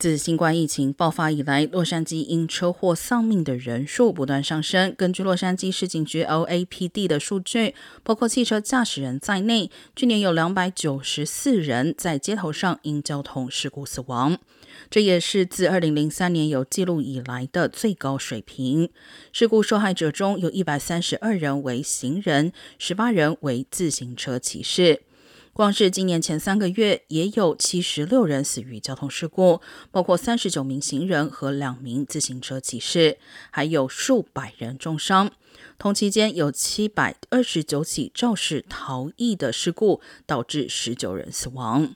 自新冠疫情爆发以来，洛杉矶因车祸丧命的人数不断上升。根据洛杉矶市警局 LAPD 的数据，包括汽车驾驶人在内，去年有两百九十四人在街头上因交通事故死亡，这也是自二零零三年有记录以来的最高水平。事故受害者中有一百三十二人为行人，十八人为自行车骑士。光是今年前三个月，也有七十六人死于交通事故，包括三十九名行人和两名自行车骑士，还有数百人重伤。同期间有七百二十九起肇事逃逸的事故，导致十九人死亡。